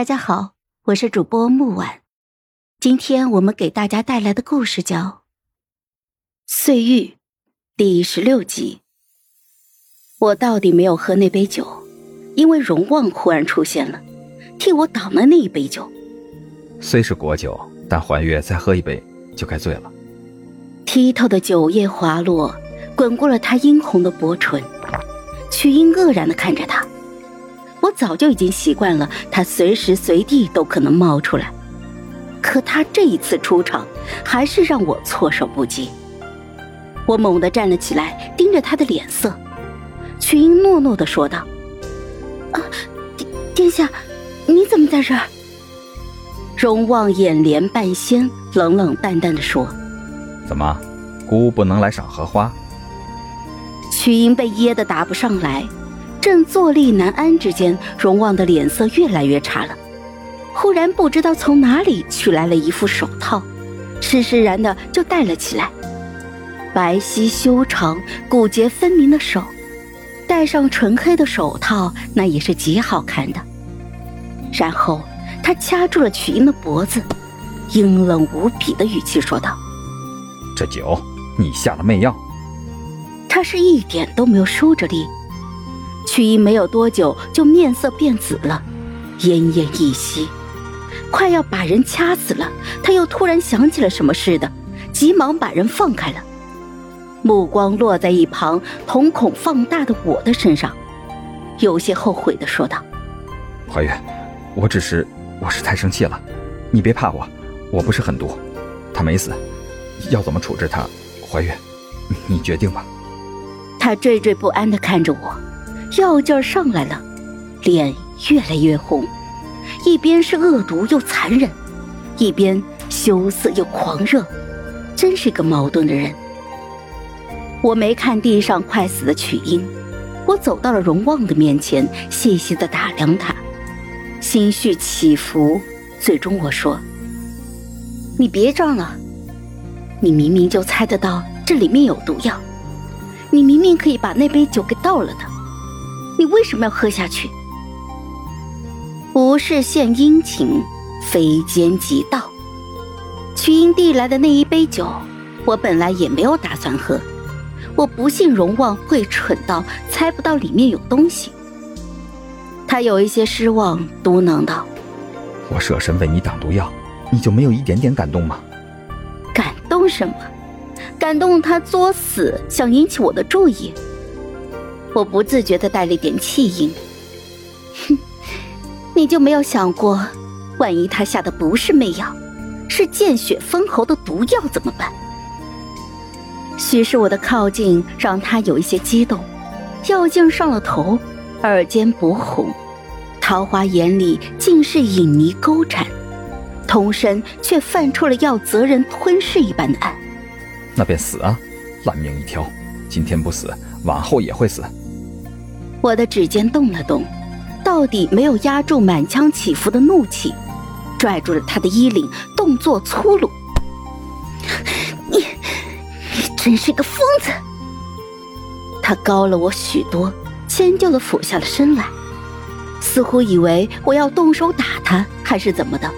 大家好，我是主播木婉，今天我们给大家带来的故事叫《碎玉》第十六集。我到底没有喝那杯酒，因为荣旺忽然出现了，替我挡了那一杯酒。虽是果酒，但怀月再喝一杯就该醉了。剔透的酒液滑落，滚过了他殷红的薄唇。曲英愕然的看着他。我早就已经习惯了，他随时随地都可能冒出来，可他这一次出场，还是让我措手不及。我猛地站了起来，盯着他的脸色。曲英诺诺的说道：“啊，殿殿下，你怎么在这儿？”荣望眼帘半仙，冷冷淡淡的说：“怎么，姑不能来赏荷花？”曲英被噎得答不上来。正坐立难安之间，荣旺的脸色越来越差了。忽然不知道从哪里取来了一副手套，施施然的就戴了起来。白皙修长、骨节分明的手，戴上纯黑的手套，那也是极好看的。然后他掐住了曲英的脖子，阴冷无比的语气说道：“这酒，你下了媚药。”他是一点都没有收着力。曲英没有多久就面色变紫了，奄奄一息，快要把人掐死了。他又突然想起了什么似的，急忙把人放开了，目光落在一旁瞳孔放大的我的身上，有些后悔的说道：“怀月，我只是我是太生气了，你别怕我，我不是狠毒，他没死，要怎么处置他？怀月，你决定吧。”他惴惴不安的看着我。药劲儿上来了，脸越来越红，一边是恶毒又残忍，一边羞涩又狂热，真是个矛盾的人。我没看地上快死的曲英，我走到了荣旺的面前，细细的打量他，心绪起伏。最终我说：“你别装了，你明明就猜得到这里面有毒药，你明明可以把那杯酒给倒了的。”你为什么要喝下去？不是献殷勤，非奸即盗。曲英递来的那一杯酒，我本来也没有打算喝。我不信荣旺会蠢到猜不到里面有东西。他有一些失望，嘟囔道：“我舍身为你挡毒药，你就没有一点点感动吗？”感动什么？感动他作死，想引起我的注意。我不自觉的带了一点气音，哼，你就没有想过，万一他下的不是媚药，是见血封喉的毒药怎么办？许是我的靠近让他有一些激动，药劲上了头，耳尖薄红，桃花眼里尽是影迷勾缠，童身却泛出了要责人吞噬一般的暗。那便死啊，烂命一条，今天不死，往后也会死。我的指尖动了动，到底没有压住满腔起伏的怒气，拽住了他的衣领，动作粗鲁。你，你真是个疯子！他高了我许多，迁就的俯下了身来，似乎以为我要动手打他，还是怎么的，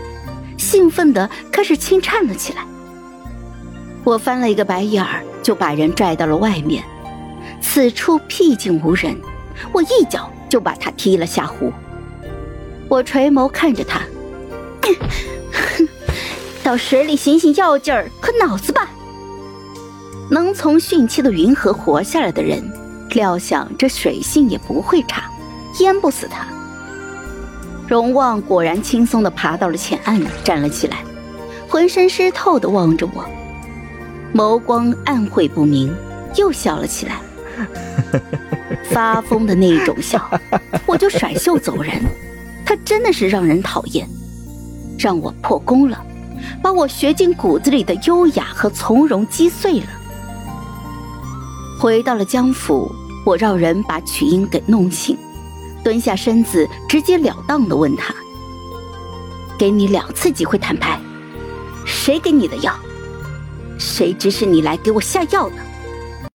兴奋的开始轻颤了起来。我翻了一个白眼儿，就把人拽到了外面，此处僻静无人。我一脚就把他踢了下湖。我垂眸看着他，到水里醒醒药劲儿和脑子吧。能从汛期的云河活下来的人，料想这水性也不会差，淹不死他。荣旺果然轻松地爬到了浅岸，站了起来，浑身湿透地望着我，眸光暗晦不明，又笑了起来。发疯的那一种笑，我就甩袖走人。他真的是让人讨厌，让我破功了，把我学进骨子里的优雅和从容击碎了。回到了江府，我让人把曲英给弄醒，蹲下身子，直截了当的问他：“给你两次机会坦白，谁给你的药？谁指使你来给我下药的？”